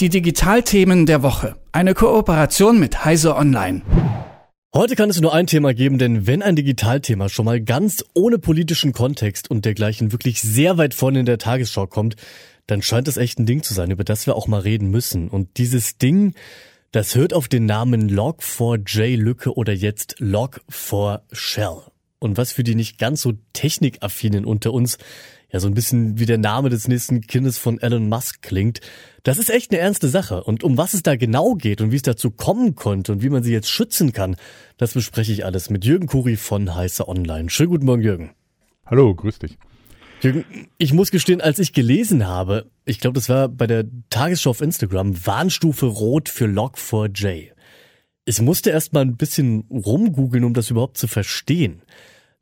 Die Digitalthemen der Woche. Eine Kooperation mit Heise Online. Heute kann es nur ein Thema geben, denn wenn ein Digitalthema schon mal ganz ohne politischen Kontext und dergleichen wirklich sehr weit vorne in der Tagesschau kommt, dann scheint es echt ein Ding zu sein, über das wir auch mal reden müssen. Und dieses Ding, das hört auf den Namen Log4j Lücke oder jetzt Log4Shell. Und was für die nicht ganz so technikaffinen unter uns ja so ein bisschen wie der Name des nächsten Kindes von Elon Musk klingt. Das ist echt eine ernste Sache. Und um was es da genau geht und wie es dazu kommen konnte und wie man sie jetzt schützen kann, das bespreche ich alles mit Jürgen Kuri von Heiße Online. Schönen guten Morgen, Jürgen. Hallo, grüß dich. Jürgen, ich muss gestehen, als ich gelesen habe, ich glaube, das war bei der Tagesschau auf Instagram, Warnstufe Rot für Log4j. Ich musste erst mal ein bisschen rumgoogeln, um das überhaupt zu verstehen.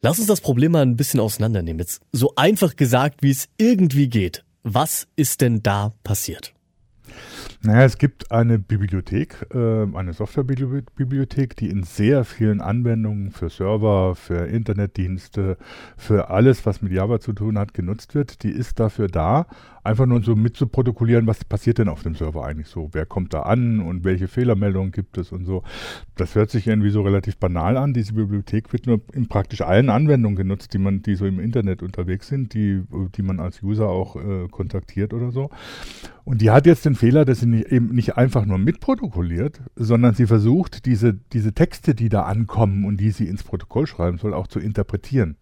Lass uns das Problem mal ein bisschen auseinandernehmen. Jetzt so einfach gesagt, wie es irgendwie geht. Was ist denn da passiert? Naja, es gibt eine Bibliothek, äh, eine Softwarebibliothek, die in sehr vielen Anwendungen für Server, für Internetdienste, für alles, was mit Java zu tun hat, genutzt wird. Die ist dafür da, einfach nur so mitzuprotokollieren, was passiert denn auf dem Server eigentlich so, wer kommt da an und welche Fehlermeldungen gibt es und so. Das hört sich irgendwie so relativ banal an. Diese Bibliothek wird nur in praktisch allen Anwendungen genutzt, die man, die so im Internet unterwegs sind, die, die man als User auch äh, kontaktiert oder so. Und die hat jetzt den Fehler, dass sie nicht, eben nicht einfach nur mitprotokolliert, sondern sie versucht, diese, diese Texte, die da ankommen und die sie ins Protokoll schreiben soll, auch zu interpretieren.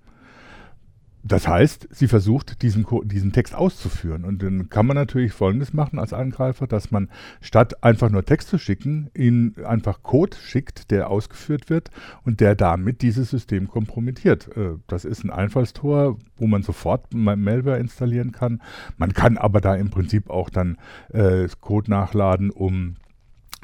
Das heißt, sie versucht, diesen, diesen Text auszuführen. Und dann kann man natürlich Folgendes machen als Angreifer, dass man statt einfach nur Text zu schicken, ihnen einfach Code schickt, der ausgeführt wird und der damit dieses System kompromittiert. Äh, das ist ein Einfallstor, wo man sofort Malware installieren kann. Man kann aber da im Prinzip auch dann äh, Code nachladen, um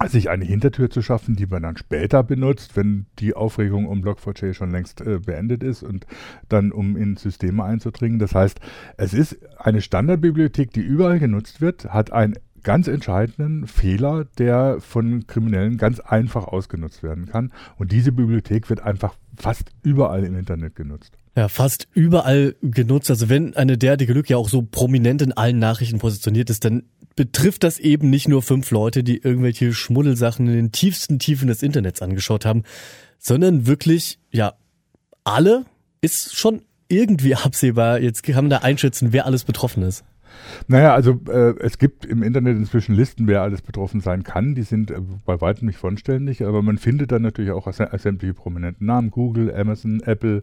sich eine Hintertür zu schaffen, die man dann später benutzt, wenn die Aufregung um Log4j schon längst äh, beendet ist und dann um in Systeme einzudringen. Das heißt, es ist eine Standardbibliothek, die überall genutzt wird, hat einen ganz entscheidenden Fehler, der von Kriminellen ganz einfach ausgenutzt werden kann. Und diese Bibliothek wird einfach fast überall im Internet genutzt. Ja, fast überall genutzt. Also wenn eine derartige Lücke ja auch so prominent in allen Nachrichten positioniert ist, dann betrifft das eben nicht nur fünf Leute, die irgendwelche Schmuddelsachen in den tiefsten Tiefen des Internets angeschaut haben, sondern wirklich, ja, alle ist schon irgendwie absehbar. Jetzt kann man da einschätzen, wer alles betroffen ist. Naja, also äh, es gibt im Internet inzwischen Listen, wer alles betroffen sein kann. Die sind äh, bei weitem nicht vollständig, aber man findet dann natürlich auch sämtliche prominenten Namen. Google, Amazon, Apple,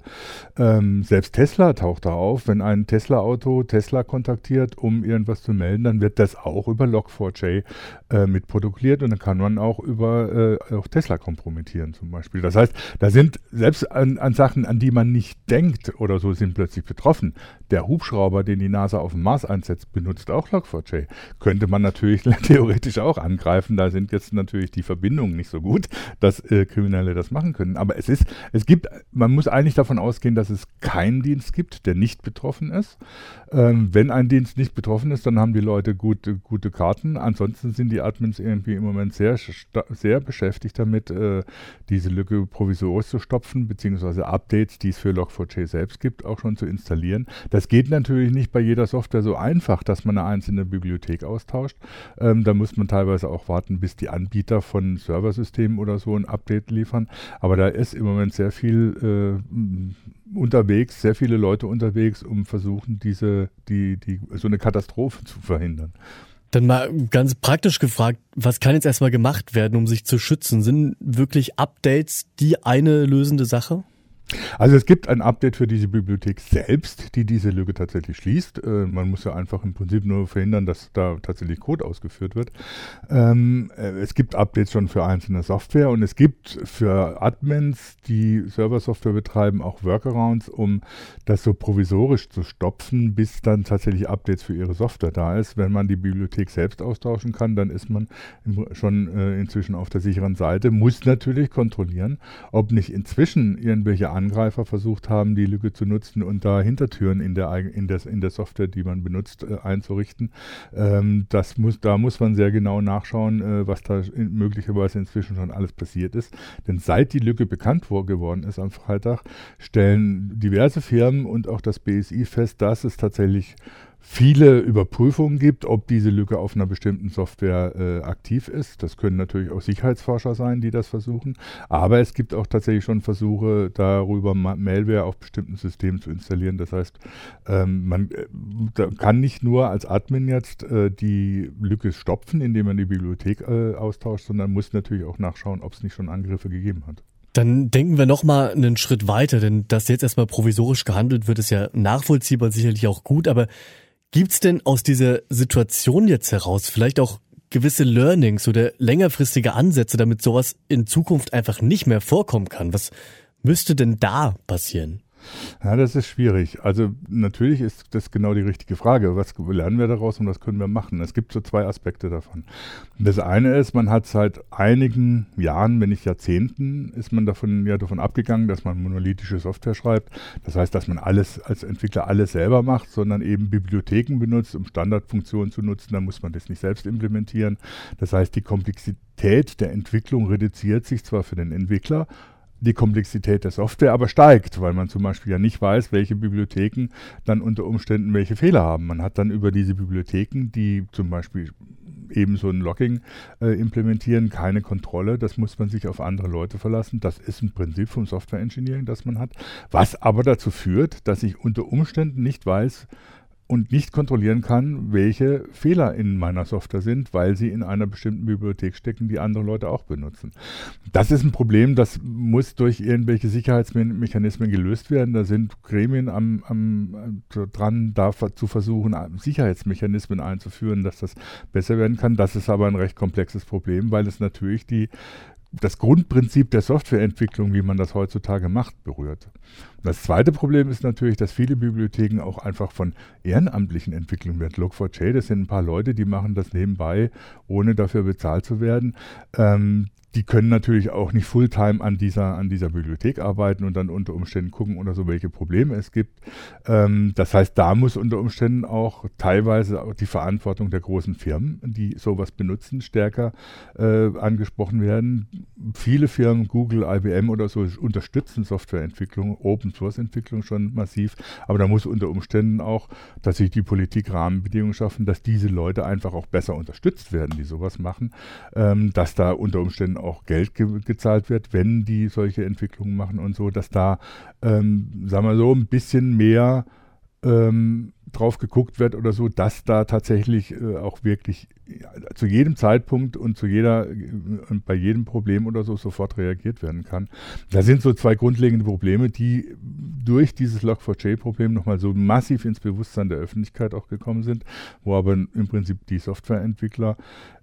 ähm, selbst Tesla taucht da auf. Wenn ein Tesla-Auto Tesla kontaktiert, um irgendwas zu melden, dann wird das auch über Log4j äh, mitprotokolliert und dann kann man auch über äh, auch Tesla kompromittieren zum Beispiel. Das heißt, da sind selbst an, an Sachen, an die man nicht denkt oder so, sind plötzlich betroffen. Der Hubschrauber, den die NASA auf dem Mars einsetzt, benutzt auch Log4j. Könnte man natürlich theoretisch auch angreifen. Da sind jetzt natürlich die Verbindungen nicht so gut, dass äh, Kriminelle das machen können. Aber es ist, es gibt, man muss eigentlich davon ausgehen, dass es keinen Dienst gibt, der nicht betroffen ist. Ähm, wenn ein Dienst nicht betroffen ist, dann haben die Leute gute, gute Karten. Ansonsten sind die Admins irgendwie im Moment sehr, sehr beschäftigt damit, äh, diese Lücke provisorisch zu stopfen, beziehungsweise Updates, die es für Log4j selbst gibt, auch schon zu installieren. Das geht natürlich nicht bei jeder Software so einfach einfach, dass man eine einzelne Bibliothek austauscht. Ähm, da muss man teilweise auch warten, bis die Anbieter von Serversystemen oder so ein Update liefern. Aber da ist im Moment sehr viel äh, unterwegs, sehr viele Leute unterwegs, um versuchen, diese, die, die, so eine Katastrophe zu verhindern. Dann mal ganz praktisch gefragt, was kann jetzt erstmal gemacht werden, um sich zu schützen? Sind wirklich Updates die eine lösende Sache? Also es gibt ein Update für diese Bibliothek selbst, die diese Lücke tatsächlich schließt. Äh, man muss ja einfach im Prinzip nur verhindern, dass da tatsächlich Code ausgeführt wird. Ähm, äh, es gibt Updates schon für einzelne Software und es gibt für Admins, die Server-Software betreiben, auch Workarounds, um das so provisorisch zu stopfen, bis dann tatsächlich Updates für ihre Software da ist. Wenn man die Bibliothek selbst austauschen kann, dann ist man schon äh, inzwischen auf der sicheren Seite, muss natürlich kontrollieren, ob nicht inzwischen irgendwelche Angreifer versucht haben, die Lücke zu nutzen und da Hintertüren in der, in der, in der Software, die man benutzt, äh, einzurichten. Ähm, das muss, da muss man sehr genau nachschauen, äh, was da in, möglicherweise inzwischen schon alles passiert ist. Denn seit die Lücke bekannt geworden ist am Freitag, stellen diverse Firmen und auch das BSI fest, dass es tatsächlich viele Überprüfungen gibt, ob diese Lücke auf einer bestimmten Software äh, aktiv ist. Das können natürlich auch Sicherheitsforscher sein, die das versuchen. Aber es gibt auch tatsächlich schon Versuche, darüber Malware auf bestimmten Systemen zu installieren. Das heißt, ähm, man äh, kann nicht nur als Admin jetzt äh, die Lücke stopfen, indem man die Bibliothek äh, austauscht, sondern muss natürlich auch nachschauen, ob es nicht schon Angriffe gegeben hat. Dann denken wir nochmal einen Schritt weiter, denn dass jetzt erstmal provisorisch gehandelt wird, ist ja nachvollziehbar, sicherlich auch gut, aber Gibt's denn aus dieser Situation jetzt heraus vielleicht auch gewisse Learnings oder längerfristige Ansätze, damit sowas in Zukunft einfach nicht mehr vorkommen kann? Was müsste denn da passieren? Ja, das ist schwierig. Also natürlich ist das genau die richtige Frage. Was lernen wir daraus und was können wir machen? Es gibt so zwei Aspekte davon. Das eine ist, man hat seit einigen Jahren, wenn nicht Jahrzehnten, ist man davon ja davon abgegangen, dass man monolithische Software schreibt. Das heißt, dass man alles als Entwickler alles selber macht, sondern eben Bibliotheken benutzt, um Standardfunktionen zu nutzen. Da muss man das nicht selbst implementieren. Das heißt, die Komplexität der Entwicklung reduziert sich zwar für den Entwickler, die Komplexität der Software aber steigt, weil man zum Beispiel ja nicht weiß, welche Bibliotheken dann unter Umständen welche Fehler haben. Man hat dann über diese Bibliotheken, die zum Beispiel eben so ein Logging äh, implementieren, keine Kontrolle. Das muss man sich auf andere Leute verlassen. Das ist ein Prinzip vom Software Engineering, das man hat, was aber dazu führt, dass ich unter Umständen nicht weiß, und nicht kontrollieren kann, welche Fehler in meiner Software sind, weil sie in einer bestimmten Bibliothek stecken, die andere Leute auch benutzen. Das ist ein Problem, das muss durch irgendwelche Sicherheitsmechanismen gelöst werden. Da sind Gremien am, am, dran, da zu versuchen, Sicherheitsmechanismen einzuführen, dass das besser werden kann. Das ist aber ein recht komplexes Problem, weil es natürlich die das Grundprinzip der Softwareentwicklung, wie man das heutzutage macht, berührt. Das zweite Problem ist natürlich, dass viele Bibliotheken auch einfach von ehrenamtlichen Entwicklungen werden. Log4j, das sind ein paar Leute, die machen das nebenbei, ohne dafür bezahlt zu werden. Ähm, die können natürlich auch nicht Fulltime an dieser, an dieser Bibliothek arbeiten und dann unter Umständen gucken oder so, welche Probleme es gibt. Ähm, das heißt, da muss unter Umständen auch teilweise auch die Verantwortung der großen Firmen, die sowas benutzen, stärker äh, angesprochen werden. Viele Firmen, Google, IBM oder so, unterstützen Softwareentwicklung, Open Source Entwicklung schon massiv, aber da muss unter Umständen auch, dass sich die Politik Rahmenbedingungen schaffen, dass diese Leute einfach auch besser unterstützt werden, die sowas machen, ähm, dass da unter Umständen auch Geld ge gezahlt wird, wenn die solche Entwicklungen machen und so, dass da, ähm, sagen wir so, ein bisschen mehr ähm, drauf geguckt wird oder so, dass da tatsächlich äh, auch wirklich ja, zu jedem Zeitpunkt und zu jeder äh, bei jedem Problem oder so sofort reagiert werden kann. Da sind so zwei grundlegende Probleme, die durch dieses Log4j-Problem nochmal so massiv ins Bewusstsein der Öffentlichkeit auch gekommen sind, wo aber im Prinzip die Softwareentwickler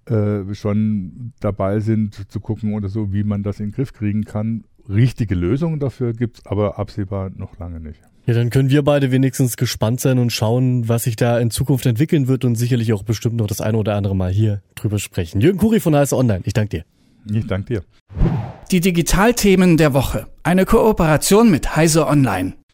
äh, schon dabei sind zu gucken oder so, wie man das in den Griff kriegen kann. Richtige Lösungen dafür gibt es aber absehbar noch lange nicht. Ja, dann können wir beide wenigstens gespannt sein und schauen, was sich da in Zukunft entwickeln wird und sicherlich auch bestimmt noch das eine oder andere Mal hier drüber sprechen. Jürgen Kuri von Heiße Online, ich danke dir. Ich danke dir. Die Digitalthemen der Woche. Eine Kooperation mit Heise Online.